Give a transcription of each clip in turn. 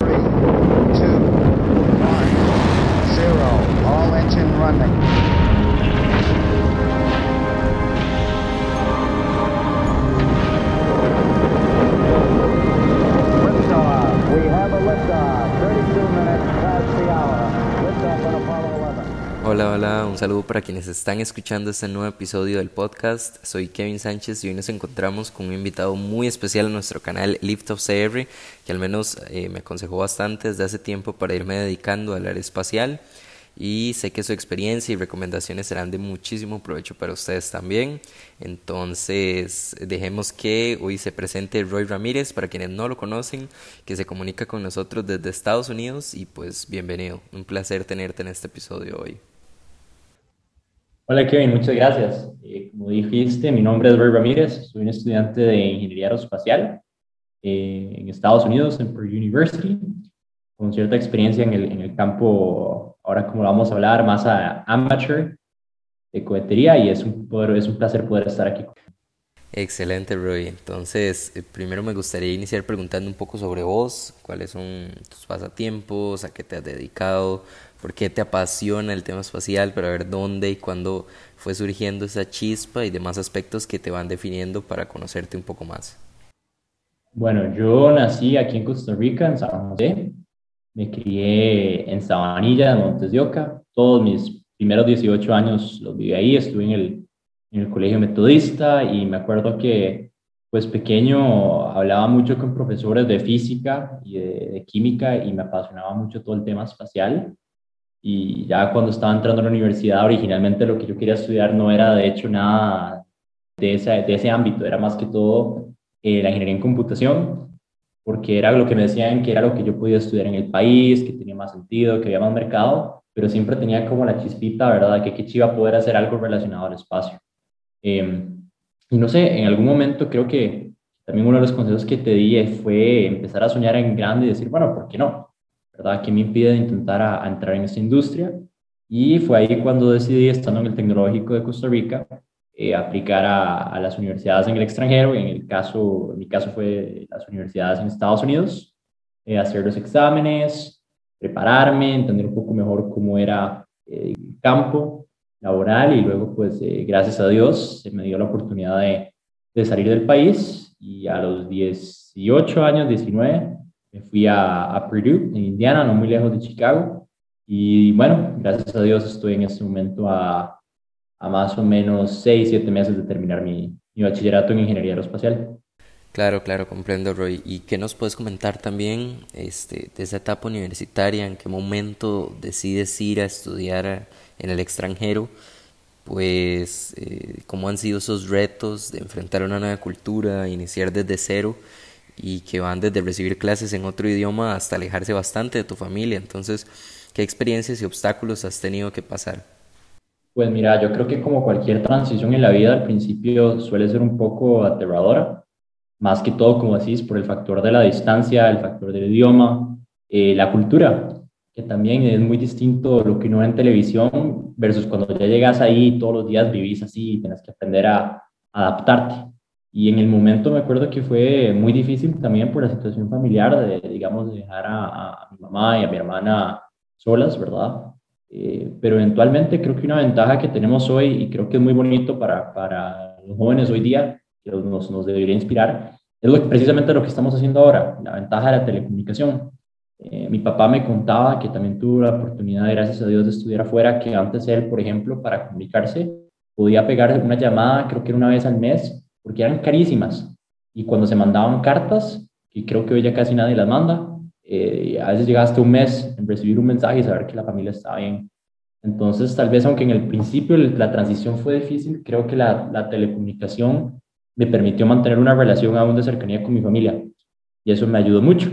Three, two, one, zero. All engine running. Hola, hola, un saludo para quienes están escuchando este nuevo episodio del podcast. Soy Kevin Sánchez y hoy nos encontramos con un invitado muy especial en nuestro canal Lift of CR, que al menos eh, me aconsejó bastante desde hace tiempo para irme dedicando al área espacial y sé que su experiencia y recomendaciones serán de muchísimo provecho para ustedes también. Entonces, dejemos que hoy se presente Roy Ramírez, para quienes no lo conocen, que se comunica con nosotros desde Estados Unidos y pues bienvenido. Un placer tenerte en este episodio hoy. Hola Kevin, muchas gracias. Eh, como dijiste, mi nombre es Roy Ramírez, soy un estudiante de Ingeniería Aeroespacial eh, en Estados Unidos, en Purdue University, con cierta experiencia en el, en el campo, ahora como lo vamos a hablar, más a amateur de cohetería y es un, poder, es un placer poder estar aquí. Excelente, Roy. Entonces, eh, primero me gustaría iniciar preguntando un poco sobre vos, cuáles son tus pasatiempos, a qué te has dedicado, por qué te apasiona el tema espacial, para ver dónde y cuándo fue surgiendo esa chispa y demás aspectos que te van definiendo para conocerte un poco más. Bueno, yo nací aquí en Costa Rica, en San José. Me crié en Sabanilla, en Montes de Oca. Todos mis primeros 18 años los viví ahí. Estuve en el, en el colegio metodista y me acuerdo que, pues pequeño, hablaba mucho con profesores de física y de, de química y me apasionaba mucho todo el tema espacial. Y ya cuando estaba entrando a la universidad, originalmente lo que yo quería estudiar no era de hecho nada de ese, de ese ámbito, era más que todo eh, la ingeniería en computación, porque era lo que me decían que era lo que yo podía estudiar en el país, que tenía más sentido, que había más mercado, pero siempre tenía como la chispita, ¿verdad?, que qué iba a poder hacer algo relacionado al espacio. Eh, y no sé, en algún momento creo que también uno de los consejos que te di fue empezar a soñar en grande y decir, bueno, ¿por qué no? ¿Verdad? ¿Qué me impide intentar a, a entrar en esta industria? Y fue ahí cuando decidí, estando en el Tecnológico de Costa Rica, eh, aplicar a, a, las universidades en el extranjero, en, el caso, en mi caso fue las universidades en Estados Unidos, eh, hacer los exámenes, prepararme, entender un poco mejor cómo era eh, el campo laboral y luego, pues, eh, gracias a Dios, se me dio la oportunidad de, de salir del país y a los 18 años, 19, me fui a, a, Purdue, en Indiana, no muy lejos de Chicago. Y bueno, gracias a Dios estoy en este momento a, a más o menos 6, 7 meses de terminar mi, mi, bachillerato en Ingeniería Aeroespacial. Claro, claro, comprendo, Roy. ¿Y qué nos puedes comentar también este, de esa etapa universitaria? ¿En qué momento decides ir a estudiar en el extranjero? Pues, eh, ¿cómo han sido esos retos de enfrentar una nueva cultura, iniciar desde cero? Y que van desde recibir clases en otro idioma hasta alejarse bastante de tu familia. Entonces, ¿qué experiencias y obstáculos has tenido que pasar? Pues mira, yo creo que como cualquier transición en la vida, al principio suele ser un poco aterradora, más que todo, como decís, por el factor de la distancia, el factor del idioma, eh, la cultura, que también es muy distinto lo que uno ve en televisión versus cuando ya llegas ahí todos los días vivís así y tienes que aprender a adaptarte. Y en el momento me acuerdo que fue muy difícil también por la situación familiar, de, digamos, de dejar a, a mi mamá y a mi hermana solas, ¿verdad? Eh, pero eventualmente creo que una ventaja que tenemos hoy, y creo que es muy bonito para, para los jóvenes hoy día, que nos, nos debería inspirar, es lo, precisamente lo que estamos haciendo ahora, la ventaja de la telecomunicación. Eh, mi papá me contaba que también tuvo la oportunidad, gracias a Dios, de estudiar afuera, que antes él, por ejemplo, para comunicarse, podía pegar una llamada, creo que era una vez al mes, porque eran carísimas. Y cuando se mandaban cartas, y creo que hoy ya casi nadie las manda, eh, a veces llegaste un mes en recibir un mensaje y saber que la familia estaba bien. Entonces, tal vez aunque en el principio la transición fue difícil, creo que la, la telecomunicación me permitió mantener una relación aún de cercanía con mi familia. Y eso me ayudó mucho.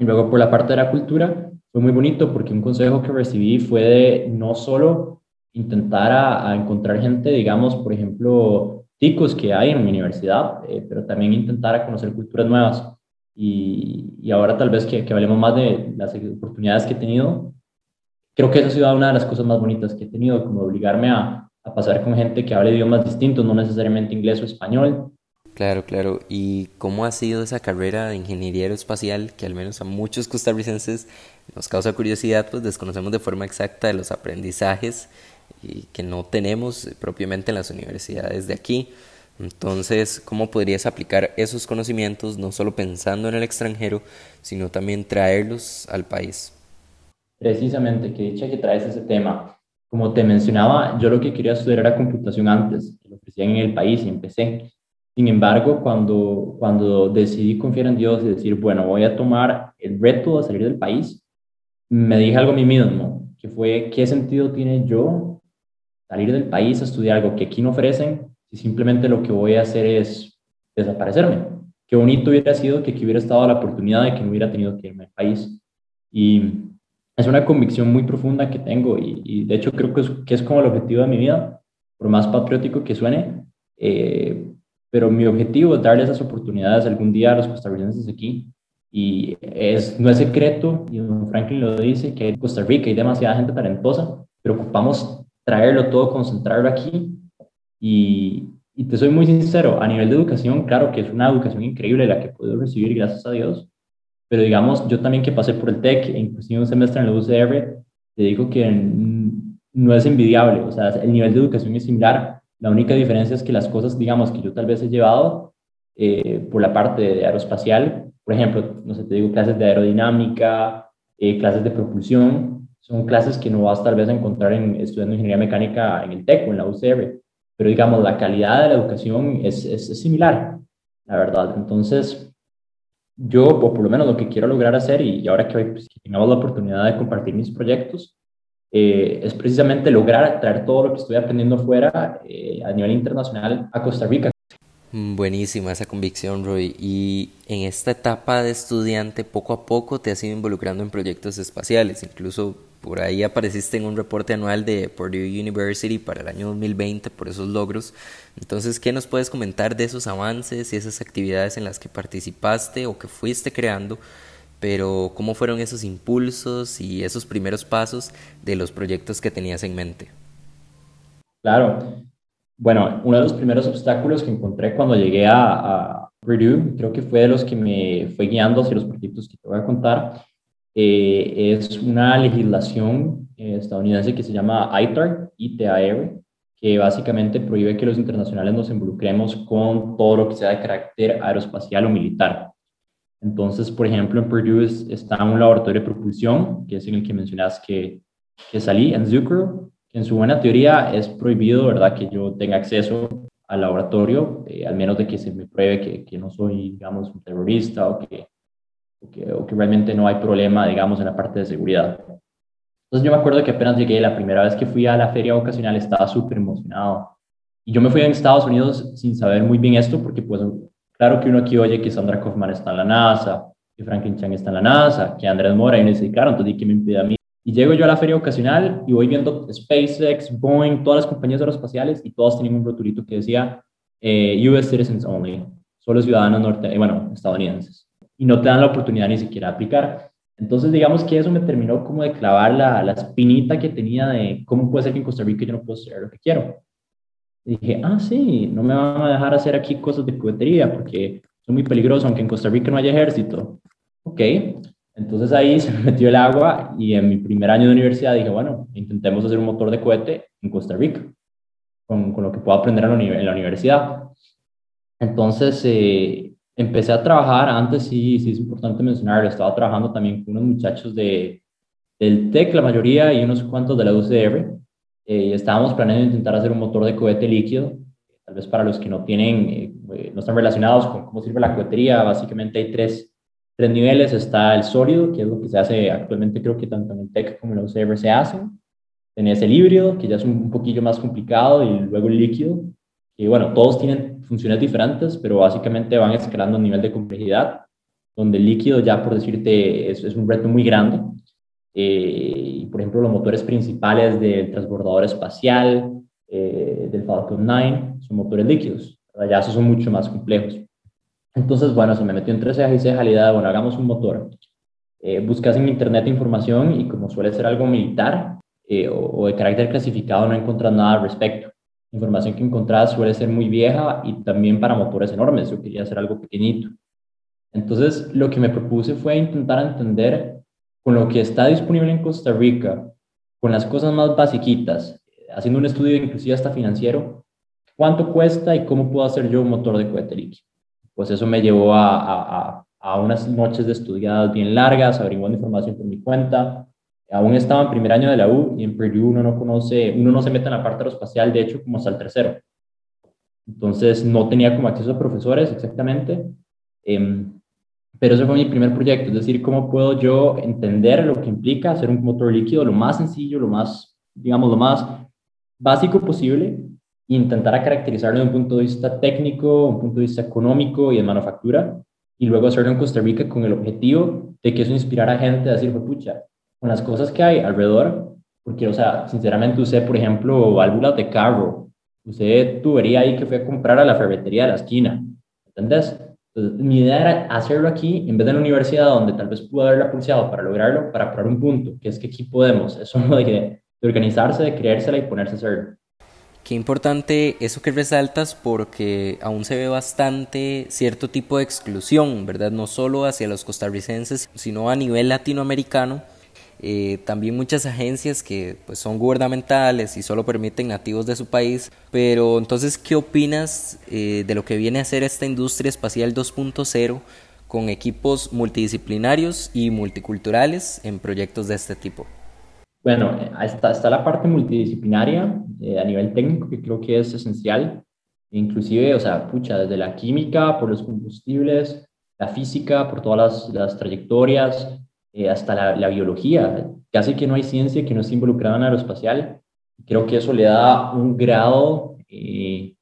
Y luego por la parte de la cultura, fue muy bonito porque un consejo que recibí fue de no solo intentar a, a encontrar gente, digamos, por ejemplo, ticos que hay en mi universidad, eh, pero también intentar conocer culturas nuevas. Y, y ahora tal vez que, que, hablemos más de las oportunidades que he tenido, creo que esa ha sido una de las cosas más bonitas que he tenido, como obligarme a, a pasar con gente que hable idiomas distintos, no necesariamente inglés o español. Claro, claro. ¿Y cómo ha sido esa carrera de ingeniería aeroespacial que al menos a muchos costarricenses nos causa curiosidad, pues desconocemos de forma exacta de los aprendizajes y que no tenemos propiamente en las universidades de aquí? Entonces, ¿cómo podrías aplicar esos conocimientos no solo pensando en el extranjero, sino también traerlos al país? Precisamente, que dicha que traes ese tema. Como te mencionaba, yo lo que quería estudiar era computación antes, lo ofrecían en el país y empecé. Sin embargo, cuando, cuando decidí confiar en Dios y decir, bueno, voy a tomar el reto de salir del país, me dije algo a mí mismo, que fue, ¿qué sentido tiene yo salir del país a estudiar algo que aquí no ofrecen si simplemente lo que voy a hacer es desaparecerme? Qué bonito hubiera sido que aquí hubiera estado la oportunidad de que no hubiera tenido que irme al país. Y es una convicción muy profunda que tengo y, de hecho creo que es, que es, como el objetivo de mi vida, por más patriótico que suene. Eh, pero mi objetivo es darle esas oportunidades algún día a los costarricenses aquí. Y es, no es secreto, y Franklin lo dice, que en Costa Rica hay demasiada gente talentosa, pero ocupamos traerlo todo, concentrarlo aquí. Y, y te soy muy sincero, a nivel de educación, claro que es una educación increíble la que puedo recibir, gracias a Dios, pero digamos, yo también que pasé por el TEC, inclusive un semestre en la UCR, te digo que no es envidiable, o sea, el nivel de educación es similar, la única diferencia es que las cosas, digamos, que yo tal vez he llevado eh, por la parte de aeroespacial, por ejemplo, no sé, te digo, clases de aerodinámica, eh, clases de propulsión, son clases que no vas tal vez a encontrar en, estudiando ingeniería mecánica en el TEC o en la UCR, pero digamos, la calidad de la educación es, es, similar, la verdad. Entonces, yo, por lo menos lo que quiero lograr hacer, y, ahora que, pues, que tengamos la oportunidad de compartir mis proyectos, eh, es precisamente lograr traer todo lo que estoy aprendiendo fuera eh, a nivel internacional a Costa Rica. Mm, buenísima esa convicción, Roy. Y en esta etapa de estudiante, poco a poco te has ido involucrando en proyectos espaciales. Incluso por ahí apareciste en un reporte anual de Purdue University para el año 2020 por esos logros. Entonces, ¿qué nos puedes comentar de esos avances y esas actividades en las que participaste o que fuiste creando pero ¿cómo fueron esos impulsos y esos primeros pasos de los proyectos que tenías en mente? Claro. Bueno, uno de los primeros obstáculos que encontré cuando llegué a, Purdue, creo que fue de los que me fue guiando hacia los proyectos que te voy a contar, eh, es una legislación eh, estadounidense que se llama ITAR, ITAR, que básicamente prohíbe que los internacionales nos involucremos con todo lo que sea de carácter aeroespacial o militar. Entonces, por ejemplo, en Purdue está un laboratorio de propulsión, que es en el que mencionas que, que salí, en Zucrow, que en su buena teoría es prohibido, ¿verdad?, que yo tenga acceso al laboratorio, eh, al menos de que se me pruebe que, que, no soy, digamos, un terrorista o que, o que, o que realmente no hay problema, digamos, en la parte de seguridad. Entonces yo me acuerdo que apenas llegué, la primera vez que fui a la feria vocacional estaba súper emocionado. Y yo me fui a Estados Unidos sin saber muy bien esto, porque pues Claro que uno aquí oye que Sandra Kaufman está en la NASA, que Franklin Chang está en la NASA, que Andrés Mora, y uno dice, claro, entonces, ¿qué me impide a mí? Y llego yo a la feria ocasional y voy viendo SpaceX, Boeing, todas las compañías aeroespaciales y todas tenían un roturito que decía eh, US citizens only, solo ciudadanos norte, eh, bueno, estadounidenses. Y no te dan la oportunidad ni siquiera de aplicar. Entonces, digamos que eso me terminó como de clavar la, la espinita que tenía de cómo puede ser que en Costa Rica yo no puedo hacer lo que quiero dije, ah, sí, no me van a dejar hacer aquí cosas de cohetería porque son muy peligrosos, aunque en Costa Rica no haya ejército. Ok, entonces ahí se me metió el agua y en mi primer año de universidad dije, bueno, intentemos hacer un motor de cohete en Costa Rica, con, con lo que puedo aprender en la, universidad. Entonces eh, empecé a trabajar, antes sí, sí es importante mencionar, estaba trabajando también con unos muchachos de, del TEC, la mayoría, y unos cuantos de la UCR, eh, estábamos planeando intentar hacer un motor de cohete líquido, tal vez para los que no tienen, eh, eh, no están relacionados con cómo sirve la cohetería, básicamente hay tres, tres niveles, está el sólido, que es lo que se hace actualmente, creo que tanto en el TEC como en la UCR se hacen, tenés el híbrido, que ya es un, poquillo más complicado, y luego el líquido, que bueno, todos tienen funciones diferentes, pero básicamente van escalando a nivel de complejidad, donde el líquido ya, por decirte, es, un reto muy grande, eh, por ejemplo, los motores principales del transbordador espacial, eh, del Falcon 9, son motores líquidos. Ya esos son mucho más complejos. Entonces, bueno, se me metió entre ceja y ceja la idea de, bueno, hagamos un motor. Eh, buscas en internet información y como suele ser algo militar eh, o, de carácter clasificado, no encuentras nada al respecto. Información que encontraba suele ser muy vieja y también para motores enormes. Yo quería hacer algo pequeñito. Entonces, lo que me propuse fue intentar entender con lo que está disponible en Costa Rica, con las cosas más basiquitas, haciendo un estudio inclusive hasta financiero, cuánto cuesta y cómo puedo hacer yo un motor de cohete líquido. Pues eso me llevó a, a, unas noches de estudiadas bien largas, averiguando información por mi cuenta. Aún estaba en primer año de la U y en Purdue uno no conoce, uno no se mete en la parte aeroespacial, de hecho, como hasta el tercero. Entonces no tenía como acceso a profesores exactamente. Em, pero ese fue mi primer proyecto, es decir, cómo puedo yo entender lo que implica hacer un motor líquido lo más sencillo, lo más, digamos, lo más básico posible e intentar caracterizarlo desde un punto de vista técnico, un punto de vista económico y de manufactura, y luego hacerlo en Costa Rica con el objetivo de que eso inspirara a gente a decir, pucha, con las cosas que hay alrededor, porque, o sea, sinceramente usé, por ejemplo, válvulas de carro, usé tubería ahí que fue a comprar a la ferretería de la esquina, ¿entendés? Entonces, mi idea era hacerlo aquí, en vez de en la universidad, donde tal vez pude haberla pulseado para lograrlo, para probar un punto, que es que aquí podemos, eso no de, de organizarse, de creérsela y ponerse a hacerlo. Qué importante eso que resaltas porque aún se ve bastante cierto tipo de exclusión, ¿verdad? No solo hacia los costarricenses, sino a nivel latinoamericano eh, también muchas agencias que pues, son gubernamentales y solo permiten nativos de su país. Pero entonces, ¿qué opinas eh, de lo que viene a ser esta industria espacial 2.0 con equipos multidisciplinarios y multiculturales en proyectos de este tipo? Bueno, está, está la parte multidisciplinaria eh, a nivel técnico que creo que es esencial. Inclusive, o sea, pucha, desde la química, por los combustibles, la física, por todas las, las trayectorias, eh, hasta la, biología. Casi que no hay ciencia que no esté involucrada en aeroespacial. Creo que eso le da un grado eh,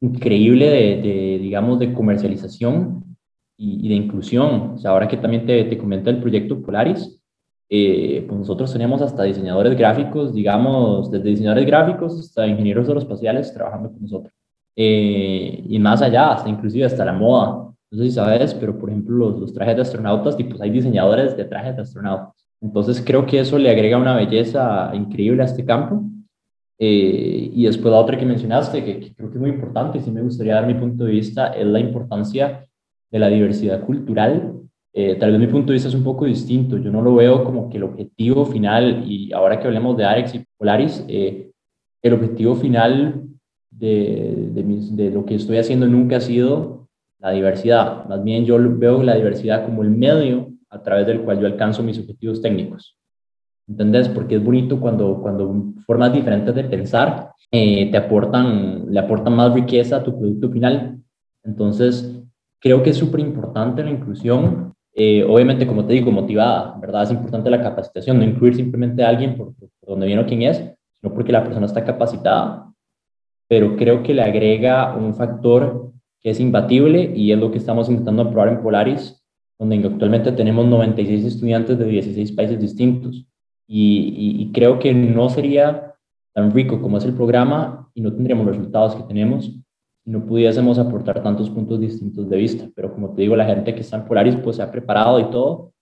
increíble de, digamos, de comercialización y, de inclusión. O sea, ahora que también te, te el proyecto Polaris, eh, pues nosotros tenemos hasta diseñadores gráficos, digamos, desde diseñadores gráficos hasta ingenieros aeroespaciales trabajando con nosotros. y más allá, hasta inclusive hasta la moda no sé si sabes, pero por ejemplo los, los trajes de astronautas, pues hay diseñadores de trajes de astronautas. Entonces creo que eso le agrega una belleza increíble a este campo. Eh, y después la otra que mencionaste, que, creo que es muy importante y sí me gustaría dar mi punto de vista, es la importancia de la diversidad cultural. Eh, tal vez mi punto de vista es un poco distinto. Yo no lo veo como que el objetivo final, y ahora que hablemos de Arex y Polaris, eh, el objetivo final de, de, de, lo que estoy haciendo nunca ha sido la diversidad. Más bien yo veo la diversidad como el medio a través del cual yo alcanzo mis objetivos técnicos. ¿Entendés? Porque es bonito cuando, cuando formas diferentes de pensar eh, te aportan, le aportan más riqueza a tu producto final. Entonces, creo que es súper importante la inclusión. Eh, obviamente, como te digo, motivada, ¿verdad? Es importante la capacitación, no incluir simplemente a alguien por, por donde viene o quién es, sino porque la persona está capacitada. Pero creo que le agrega un factor es imbatible y es lo que estamos intentando probar en Polaris, donde actualmente tenemos 96 estudiantes de 16 países distintos. Y, creo que no sería tan rico como es el programa y no tendríamos los resultados que tenemos si no pudiésemos aportar tantos puntos distintos de vista. Pero como te digo, la gente que está en Polaris pues se ha preparado y todo.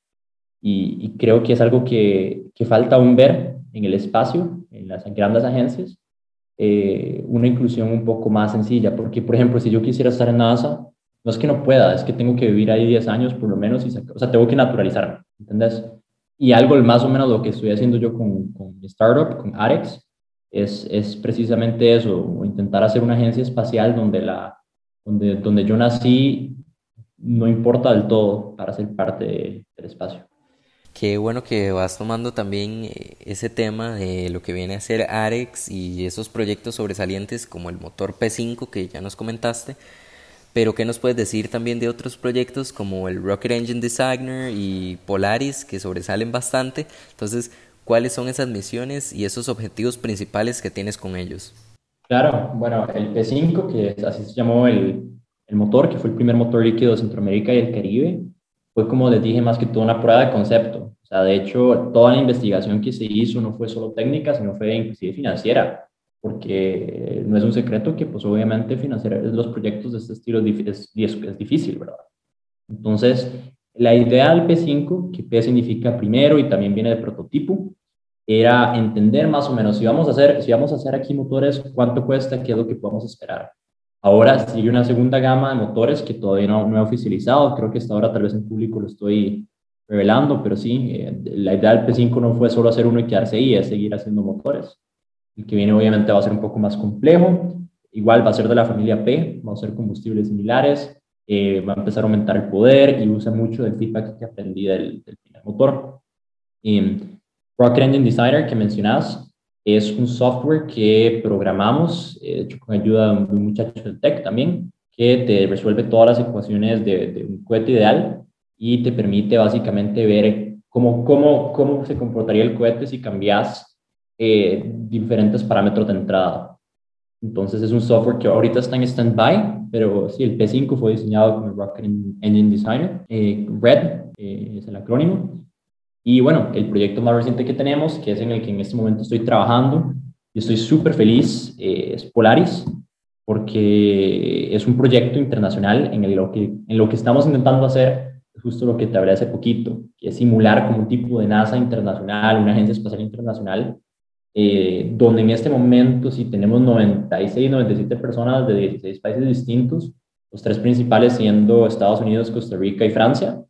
Y, creo que es algo que, que falta aún ver en el espacio, en las grandes agencias, eh, una inclusión un poco más sencilla, porque por ejemplo, si yo quisiera estar en NASA, no es que no pueda, es que tengo que vivir ahí 10 años por lo menos, y, o sea, tengo que naturalizarme, ¿entendés? Y algo más o menos lo que estoy haciendo yo con, con mi startup, con Arex, es, es precisamente eso, intentar hacer una agencia espacial donde, la, donde, donde yo nací no importa del todo para ser parte del espacio. Qué bueno que vas tomando también eh, ese tema de lo que viene a ser Arex y esos proyectos sobresalientes como el motor P5 que ya nos comentaste. Pero ¿qué nos puedes decir también de otros proyectos como el Rocket Engine Designer y Polaris que sobresalen bastante? Entonces, ¿cuáles son esas misiones y esos objetivos principales que tienes con ellos? Claro, bueno, el P5, que así se llamó el, el motor, que fue el primer motor líquido de Centroamérica y el Caribe, fue como les dije más que todo una prueba de concepto. O sea, de hecho, toda la investigación que se hizo no fue solo técnica, sino fue inclusive financiera, porque no es un secreto que pues obviamente financiar los proyectos de este estilo es, es, difícil, ¿verdad? Entonces, la idea del P5, que P significa primero y también viene de prototipo, era entender más o menos si vamos a hacer, si vamos a hacer aquí motores, cuánto cuesta, qué es lo que podemos esperar. Ahora sigue una segunda gama de motores que todavía no, no he oficializado, creo que hasta ahora tal vez en público lo estoy revelando, pero sí, eh, la idea del P5 no fue solo hacer uno y quedarse ahí, es seguir haciendo motores. El que viene obviamente va a ser un poco más complejo, igual va a ser de la familia P, va a ser combustibles similares, eh, va a empezar a aumentar el poder y usa mucho del feedback que aprendí del, del motor. Rocket Engine Designer que mencionas es un software que programamos, eh, hecho con ayuda de un muchacho de tech también, que te resuelve todas las ecuaciones de, de un cohete ideal y te permite básicamente ver cómo, cómo, cómo se comportaría el cohete si cambias eh, diferentes parámetros de entrada. Entonces es un software que ahorita está en stand-by, pero sí, el P5 fue diseñado con el Rocket Engine Designer. Eh, RED eh, es el acrónimo. Y bueno, el proyecto más reciente que tenemos, que es en el que en este momento estoy trabajando y estoy súper feliz, es Polaris, porque es un proyecto internacional en, lo que, en lo que estamos intentando hacer justo lo que te hablé hace poquito, que es simular como un tipo de NASA internacional, una agencia espacial internacional, eh, donde en este momento si tenemos 96, 97 personas de 16 países distintos, los tres principales siendo Estados Unidos, Costa Rica y Francia.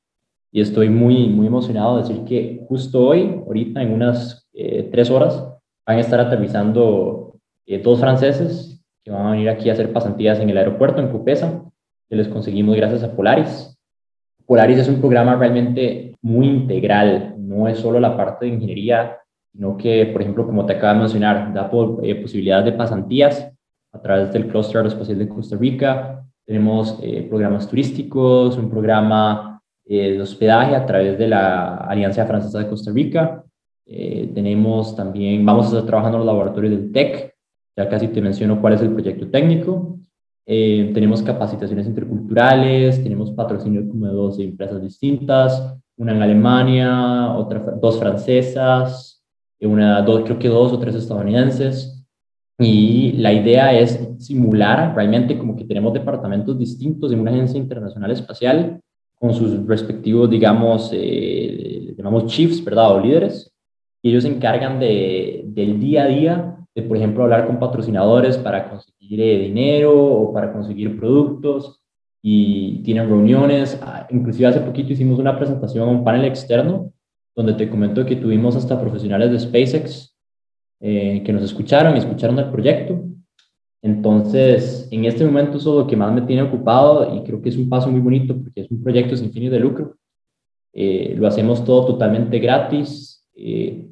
Y estoy muy, muy emocionado de decir que justo hoy, ahorita en unas eh, tres horas, van a estar aterrizando eh, dos franceses que van a venir aquí a hacer pasantías en el aeropuerto, en Cupesa, que les conseguimos gracias a Polaris. Polaris es un programa realmente muy integral, no es solo la parte de ingeniería, sino que, por ejemplo, como te acabo de mencionar, da eh, posibilidades de pasantías a través del Cluster Aeroespacial de Costa Rica. Tenemos eh, programas turísticos, un programa de hospedaje a través de la Alianza Francesa de Costa Rica. tenemos también, vamos a estar trabajando en los laboratorios del TEC, ya casi te menciono cuál es el proyecto técnico. Eh, tenemos capacitaciones interculturales, tenemos patrocinio como de dos empresas distintas, una en Alemania, otra, dos francesas, una, dos, creo que dos o tres estadounidenses. Y la idea es simular realmente como que tenemos departamentos distintos en una agencia internacional espacial con sus respectivos, digamos, eh, llamamos chiefs, ¿verdad? O líderes. Y ellos se encargan de, del día a día de, por ejemplo, hablar con patrocinadores para conseguir eh, dinero o para conseguir productos y tienen reuniones. Ah, inclusive hace poquito hicimos una presentación a un panel externo donde te comento que tuvimos hasta profesionales de SpaceX eh, que nos escucharon y escucharon el proyecto. Entonces, en este momento eso es lo que más me tiene ocupado y creo que es un paso muy bonito porque es un proyecto sin fines de lucro. Eh, lo hacemos todo totalmente gratis. Eh,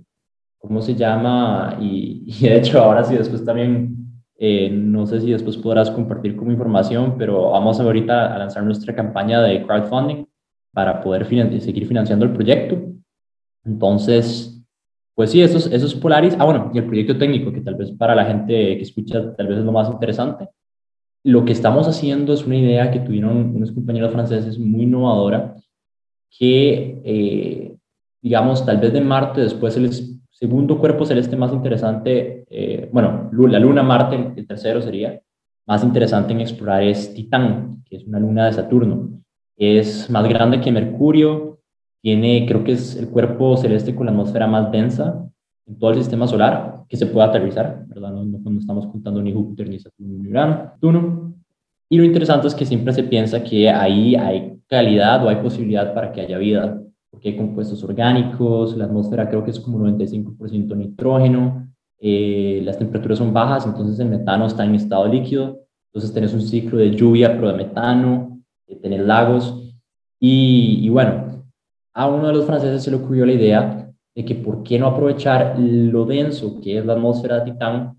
¿cómo se llama? Y, de hecho ahora sí, después también, eh, no sé si después podrás compartir como información, pero vamos ahorita a lanzar nuestra campaña de crowdfunding para poder seguir financiando el proyecto. Entonces, pues sí, eso es, eso es Polaris. Ah, bueno, y el proyecto técnico, que tal vez para la gente que escucha, tal vez es lo más interesante. Lo que estamos haciendo es una idea que tuvieron unos compañeros franceses muy innovadora, que, eh, digamos, tal vez de Marte después les segundo cuerpo celeste más interesante, eh, bueno, la luna Marte, el tercero sería, más interesante en explorar es Titán, que es una luna de Saturno. Es más grande que Mercurio, tiene, creo que es el cuerpo celeste con la atmósfera más densa en todo el sistema solar, que se puede aterrizar, ¿verdad? No, no, estamos contando ni Júpiter, ni Saturno, ni Urano, Y lo interesante es que siempre se piensa que ahí hay calidad o hay posibilidad para que haya vida porque hay compuestos orgánicos, la atmósfera creo que es como 95% nitrógeno, eh, las temperaturas son bajas, entonces el metano está en estado líquido, entonces tenés un ciclo de lluvia, pero de metano, eh, tenés lagos, y, y, bueno, a uno de los franceses se le ocurrió la idea de que por qué no aprovechar lo denso que es la atmósfera de Titán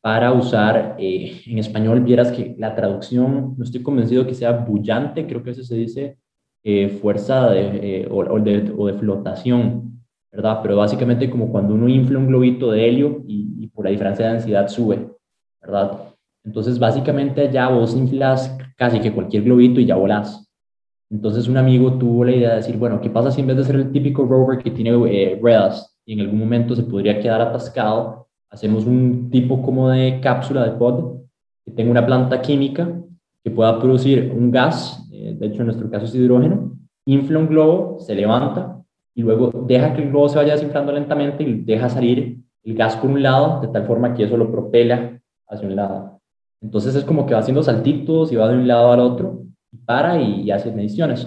para usar, eh, en español vieras que la traducción, no estoy convencido que sea bullante, creo que eso se dice eh, fuerza de, eh, o, de, o, de, flotación, ¿verdad? Pero básicamente como cuando uno infla un globito de helio y, por la diferencia de densidad sube, ¿verdad? Entonces básicamente ya vos inflas casi que cualquier globito y ya volás. Entonces un amigo tuvo la idea de decir, bueno, ¿qué pasa si en vez de ser el típico rover que tiene eh, ruedas y en algún momento se podría quedar atascado, hacemos un tipo como de cápsula de pod que tenga una planta química que pueda producir un gas de hecho en nuestro caso es hidrógeno, infla un globo, se levanta y luego deja que el globo se vaya desinflando lentamente y deja salir el gas por un lado, de tal forma que eso lo propela hacia un lado. Entonces es como que va haciendo saltitos y va de un lado al otro, para y, hace mediciones.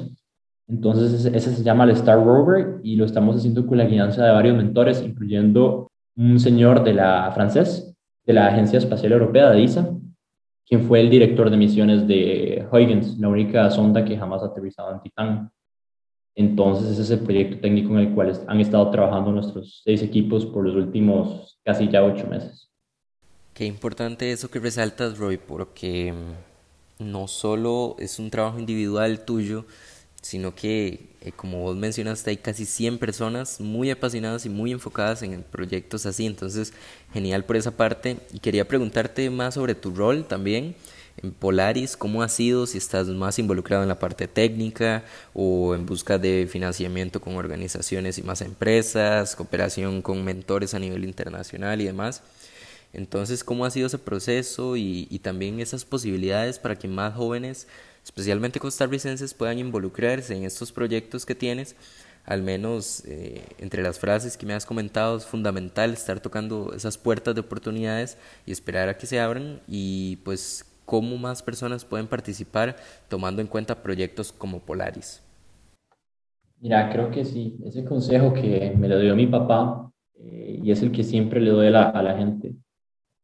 Entonces ese, se llama el Star Rover y lo estamos haciendo con la guianza de varios mentores, incluyendo un señor de la francés, de la Agencia Espacial Europea, de ESA, quien fue el director de misiones de Huygens, la única sonda que jamás ha aterrizado en Titán. Entonces, ese es el proyecto técnico en el cual han estado trabajando nuestros seis equipos por los últimos casi ya ocho meses. Qué importante eso que resaltas, Roy, porque mm, no solo es un trabajo individual tuyo, sino que, eh, como vos mencionaste, hay casi 100 personas muy apasionadas y muy enfocadas en proyectos así, entonces genial por esa parte. Y quería preguntarte más sobre tu rol también en Polaris, ¿cómo ha sido? Si estás más involucrado en la parte técnica o en busca de financiamiento con organizaciones y más empresas, cooperación con mentores a nivel internacional y demás. Entonces, ¿cómo ha sido ese proceso y, también esas posibilidades para que más jóvenes especialmente costarricenses, puedan involucrarse en estos proyectos que tienes. Al menos eh, entre las frases que me has comentado es fundamental estar tocando esas puertas de oportunidades y esperar a que se abran y pues cómo más personas pueden participar tomando en cuenta proyectos como Polaris. Mira, creo que sí, ese consejo que me lo dio mi papá eh, y es el que siempre le doy a la gente.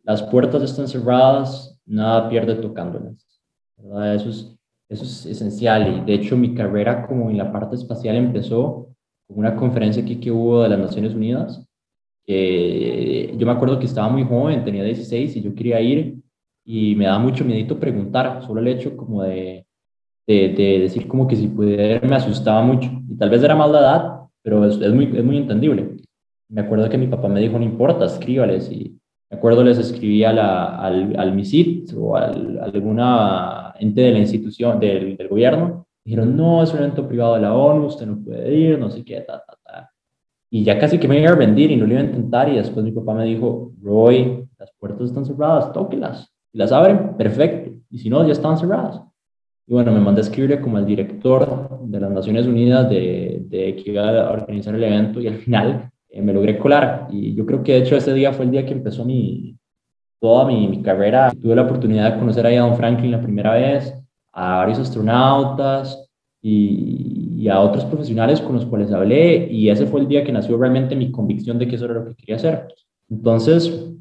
Las puertas están cerradas, nada pierde tocándolas. Eso es esencial y de hecho mi carrera como en la parte espacial empezó con una conferencia aquí que hubo de las Naciones Unidas. yo me acuerdo que estaba muy joven, tenía 16 y yo quería ir y me daba mucho miedito preguntar, solo el hecho como de, de, decir como que si pudiera me asustaba mucho y tal vez era más la edad, pero es, es, muy, es muy entendible. Me acuerdo que mi papá me dijo, no importa, escríbales y me acuerdo les escribí al, al MISIT o a alguna ente de la institución, del, del, gobierno. Dijeron, no, es un evento privado de la ONU, usted no puede ir, no sé qué, ta, ta, ta. Y ya casi que me iba a rendir y no lo iba a intentar. Y después mi papá me dijo, Roy, las puertas están cerradas, tóquelas. Y las abren, perfecto. Y si no, ya están cerradas. Y bueno, me mandé a escribirle como al director de las Naciones Unidas de, de que iba a organizar el evento y al final eh, me logré colar. Y yo creo que de hecho ese día fue el día que empezó mi, toda mi, mi, carrera. Tuve la oportunidad de conocer a Don Franklin la primera vez, a varios astronautas y, y, a otros profesionales con los cuales hablé. Y ese fue el día que nació realmente mi convicción de que eso era lo que quería hacer. Entonces,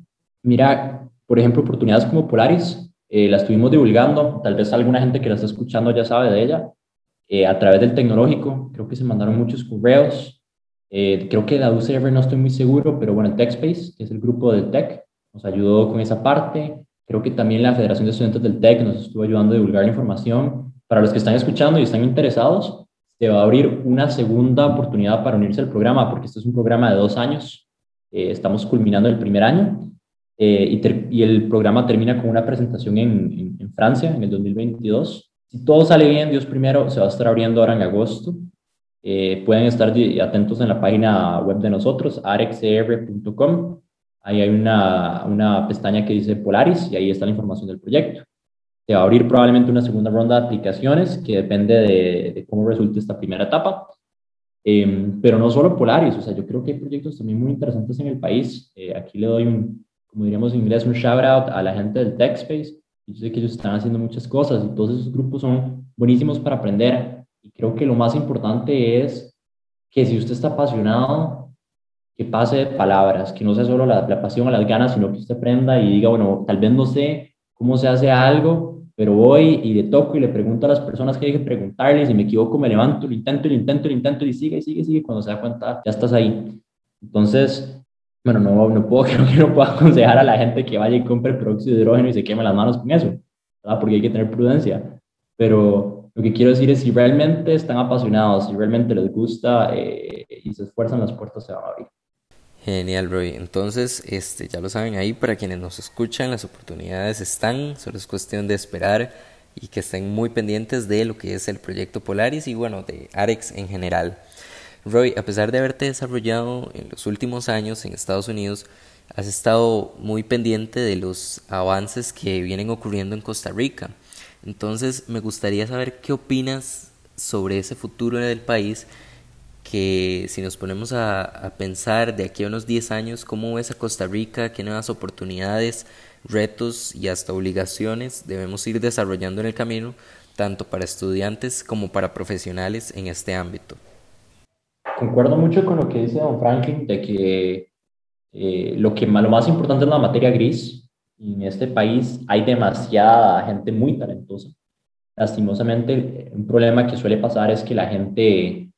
mira, por ejemplo, oportunidades como Polaris, eh, la estuvimos divulgando. Tal vez alguna gente que la está escuchando ya sabe de ella. Eh, a través del tecnológico, creo que se mandaron muchos correos eh, creo que la UCR no estoy muy seguro, pero bueno, TechSpace, que es el grupo del Tech, nos ayudó con esa parte. Creo que también la Federación de Estudiantes del TEC nos estuvo ayudando a divulgar la información. Para los que están escuchando y están interesados, se va a abrir una segunda oportunidad para unirse al programa, porque este es un programa de dos años. Eh, estamos culminando el primer año eh, y, y, el programa termina con una presentación en, en, en Francia en el 2022. Si todo sale bien, Dios primero, se va a estar abriendo ahora en agosto eh, pueden estar atentos en la página web de nosotros, arexcr.com. Ahí hay una, una pestaña que dice Polaris y ahí está la información del proyecto. Se va a abrir probablemente una segunda ronda de aplicaciones que depende de, cómo resulte esta primera etapa. Em, pero no solo Polaris, o sea, yo creo que hay proyectos también muy interesantes en el país. Eh, aquí le doy un, como diríamos en inglés, un shout out a la gente del TechSpace. Yo sé que ellos están haciendo muchas cosas y todos esos grupos son buenísimos para aprender creo que lo más importante es que si usted está apasionado, que pase de palabras, que no sea solo la, pasión o las ganas, sino que usted aprenda y diga, bueno, tal vez no sé cómo se hace algo, pero voy y le toco y le pregunto a las personas que hay que preguntarles, si me equivoco me levanto, lo intento, lo intento, lo intento y sigue, sigue, sigue, cuando se da cuenta ya estás ahí. Entonces, bueno, no, no puedo, creo que no puedo aconsejar a la gente que vaya y compre de hidrógeno y se queme las manos con eso, ¿verdad? porque hay que tener prudencia, pero lo que quiero decir es, si realmente están apasionados, si realmente les gusta eh, y se esfuerzan, las puertas se van a abrir. Genial, Roy. Entonces, este, ya lo saben ahí, para quienes nos escuchan, las oportunidades están, solo es cuestión de esperar y que estén muy pendientes de lo que es el proyecto Polaris y bueno, de Arex en general. Roy, a pesar de haberte desarrollado en los últimos años en Estados Unidos, has estado muy pendiente de los avances que vienen ocurriendo en Costa Rica. Entonces me gustaría saber qué opinas sobre ese futuro del país que si nos ponemos a, pensar de aquí a unos 10 años, cómo ves a Costa Rica, qué nuevas oportunidades, retos y hasta obligaciones debemos ir desarrollando en el camino, tanto para estudiantes como para profesionales en este ámbito. Concuerdo mucho con lo que dice don Franklin, de que eh, lo, que lo más importante es la materia gris, y en este país hay demasiada gente muy talentosa. Lastimosamente, un problema que suele pasar es que la gente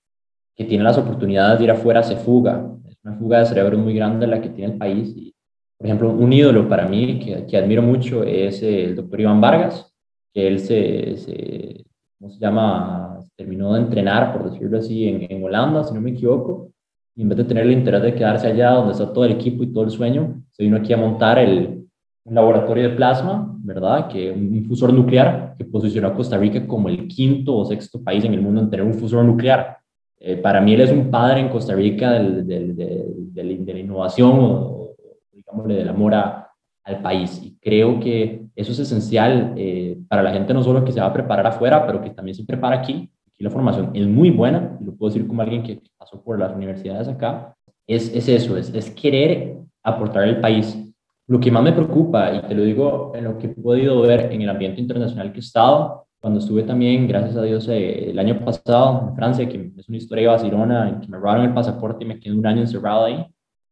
que tiene las oportunidades de ir afuera se fuga. Es una fuga de cerebro muy grande la que tiene el país. Y, por ejemplo, un ídolo para mí que, que admiro mucho es el doctor Iván Vargas, que él se, se, ¿cómo se llama? Terminó de entrenar, por decirlo así, en, en Holanda, si no me equivoco, y en vez de tener el interés de quedarse allá donde está todo el equipo y todo el sueño, se vino aquí a montar el, un laboratorio de plasma, ¿verdad? Que un fusor nuclear que posicionó a Costa Rica como el quinto o sexto país en el mundo en tener un fusor nuclear. Eh, para mí él es un padre en Costa Rica del, del, del, de la innovación o, digámosle, del amor a, al país. Y creo que eso es esencial eh, para la gente no solo que se va a preparar afuera, pero que también se prepara aquí. Aquí la formación es muy buena, y lo puedo decir como alguien que pasó por las universidades acá. Es, es eso, es, es querer aportar al país lo que más me preocupa, y te lo digo en lo que he podido ver en el ambiente internacional que he estado, cuando estuve también, gracias a Dios, eh, el año pasado en Francia, que es una historia vacilona, en que me robaron el pasaporte y me quedé un año encerrado ahí,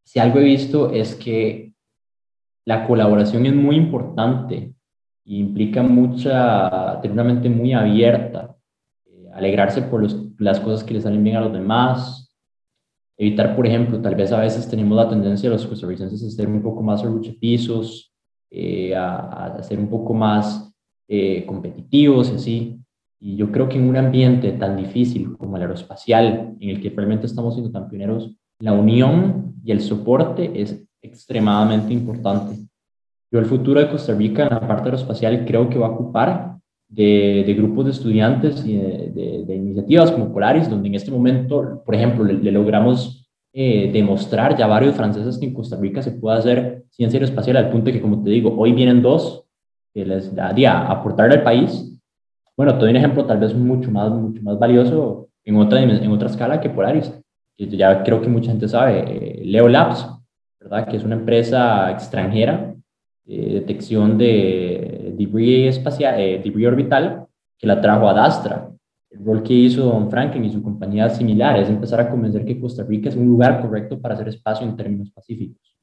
si algo he visto es que la colaboración es muy importante y implica mucha, tener una mente muy abierta, eh, alegrarse por los, las cosas que le salen bien a los demás, Evitar, por ejemplo, tal vez a veces tenemos la tendencia de los costarricenses a ser un poco más pisos, eh, a, a, ser un poco más eh, competitivos y así. Y yo creo que en un ambiente tan difícil como el aeroespacial, en el que realmente estamos siendo tan pioneros, la unión y el soporte es extremadamente importante. Yo el futuro de Costa Rica en la parte aeroespacial creo que va a ocupar de, de grupos de estudiantes y de, de, iniciativas como Polaris, donde en este momento, por ejemplo, le, logramos eh, demostrar ya varios franceses que en Costa Rica se puede hacer ciencia aeroespacial al punto que, como te digo, hoy vienen dos que les daría aportar al país. Bueno, te doy un ejemplo tal vez mucho más, mucho más valioso en otra, en otra escala que Polaris, que ya creo que mucha gente sabe, eh, Leo Labs, ¿verdad? que es una empresa extranjera de detección de debris, espacial, eh, debris orbital que la trajo a Dastra. El rol que hizo Don Franklin y su compañía similar es empezar a convencer que Costa Rica es un lugar correcto para hacer espacio en términos pacíficos.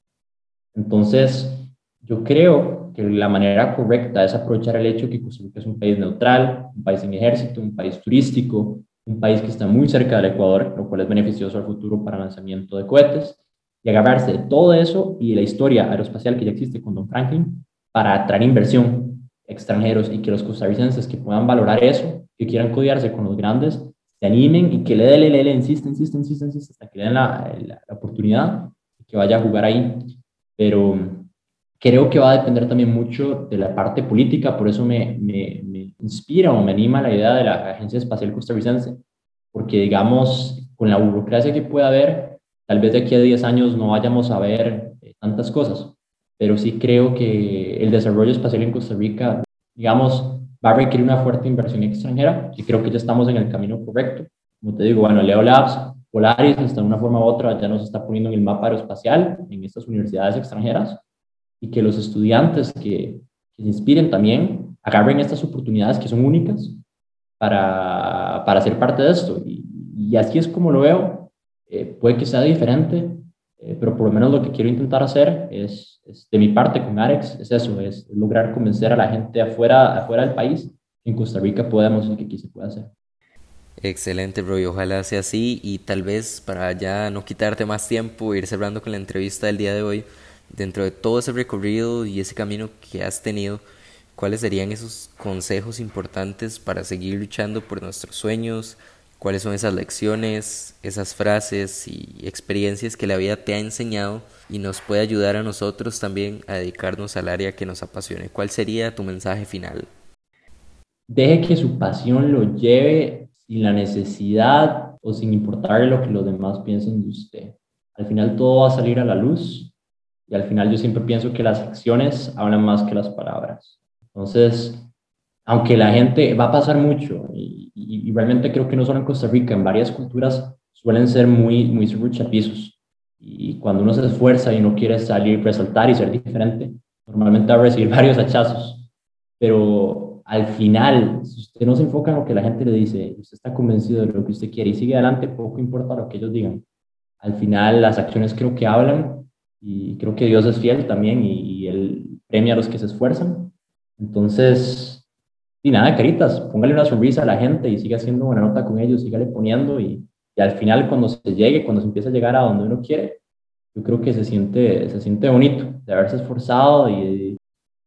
Entonces, yo creo que la manera correcta es aprovechar el hecho que Costa Rica es un país neutral, un país sin ejército, un país turístico, un país que está muy cerca del Ecuador, lo cual es beneficioso al futuro para el lanzamiento de cohetes, y agarrarse de todo eso y de la historia aeroespacial que ya existe con Don Franklin para atraer inversión extranjeros y que los costarricenses que puedan valorar eso, que quieran codiarse con los grandes, se animen y que le dé, le, le, insiste, insiste, insiste, insiste, hasta que le den la, la, oportunidad que vaya a jugar ahí. Pero creo que va a depender también mucho de la parte política, por eso me, me, me inspira o me anima la idea de la Agencia Espacial Costarricense, porque digamos, con la burocracia que pueda haber, tal vez de aquí a 10 años no vayamos a ver eh, tantas cosas, pero sí creo que el desarrollo espacial en Costa Rica, digamos, va a requerir una fuerte inversión extranjera y creo que ya estamos en el camino correcto. Como te digo, bueno, Leo Labs, Polaris, hasta de una forma u otra ya nos está poniendo en el mapa aeroespacial en estas universidades extranjeras y que los estudiantes que, que se inspiren también agarren estas oportunidades que son únicas para, para ser parte de esto. Y, y así es como lo veo. Eh, puede que sea diferente, eh, pero por lo menos lo que quiero intentar hacer es, de mi parte con Arex, es eso, es lograr convencer a la gente afuera, afuera del país en Costa Rica podemos y que aquí se puede hacer. Excelente, bro, y ojalá sea así. Y tal vez para ya no quitarte más tiempo, ir cerrando con la entrevista del día de hoy, dentro de todo ese recorrido y ese camino que has tenido, ¿cuáles serían esos consejos importantes para seguir luchando por nuestros sueños, cuáles son esas lecciones, esas frases y experiencias que la vida te ha enseñado y nos puede ayudar a nosotros también a dedicarnos al área que nos apasione. ¿Cuál sería tu mensaje final? Deje que su pasión lo lleve sin la necesidad o sin importar lo que los demás piensen de usted. Al final todo va a salir a la luz y al final yo siempre pienso que las acciones hablan más que las palabras. Entonces, aunque la gente va a pasar mucho y, realmente creo que no solo en Costa Rica, en varias culturas suelen ser muy, muy pisos. Y cuando uno se esfuerza y no quiere salir, resaltar y ser diferente, normalmente va a recibir varios hachazos. Pero al final, si usted no se enfoca en lo que la gente le dice, usted está convencido de lo que usted quiere y sigue adelante, poco importa lo que ellos digan. Al final, las acciones creo que hablan y creo que Dios es fiel también y, y Él premia a los que se esfuerzan. Entonces, y nada, caritas, póngale una sonrisa a la gente y siga haciendo buena nota con ellos, sígale poniendo y, y al final cuando se llegue, cuando se empiece a llegar a donde uno quiere, yo creo que se siente, se siente bonito de haberse esforzado y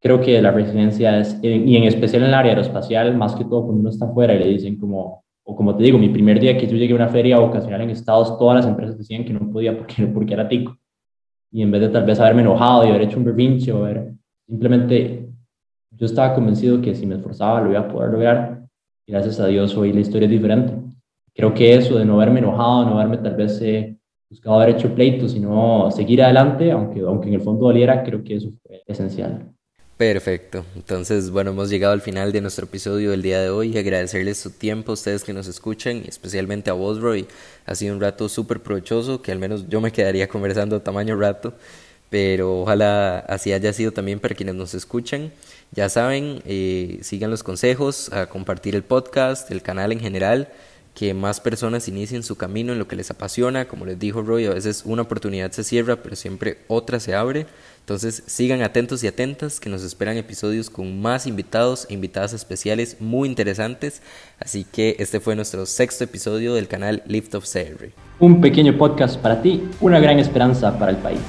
creo que la residencia es, y en especial en el área aeroespacial, más que todo cuando uno está afuera y le dicen como, o como te digo, mi primer día que yo llegué a una feria ocasional en Estados, todas las empresas decían que no podía porque, porque era tico. Y en vez de tal vez haberme enojado y haber hecho un berrinche o haber, simplemente yo estaba convencido que si me esforzaba lo iba a poder lograr. Y gracias a Dios hoy la historia es diferente creo que eso de no haberme enojado, no haberme tal vez eh, buscado haber hecho pleito, sino seguir adelante, aunque, aunque en el fondo doliera, creo que eso fue esencial. Perfecto. Entonces, bueno, hemos llegado al final de nuestro episodio del día de hoy. Agradecerles su tiempo a ustedes que nos escuchan, especialmente a vos, Roy. Ha sido un rato súper provechoso, que al menos yo me quedaría conversando tamaño rato, pero ojalá así haya sido también para quienes nos escuchan. Ya saben, eh, sigan los consejos, a compartir el podcast, el canal en general que más personas inicien su camino en lo que les apasiona. Como les dijo Roy, a veces una oportunidad se cierra, pero siempre otra se abre. Entonces sigan atentos y atentas que nos esperan episodios con más invitados e invitadas especiales muy interesantes. Así que este fue nuestro sexto episodio del canal Lift of CR. Un pequeño podcast para ti, una gran esperanza para el país.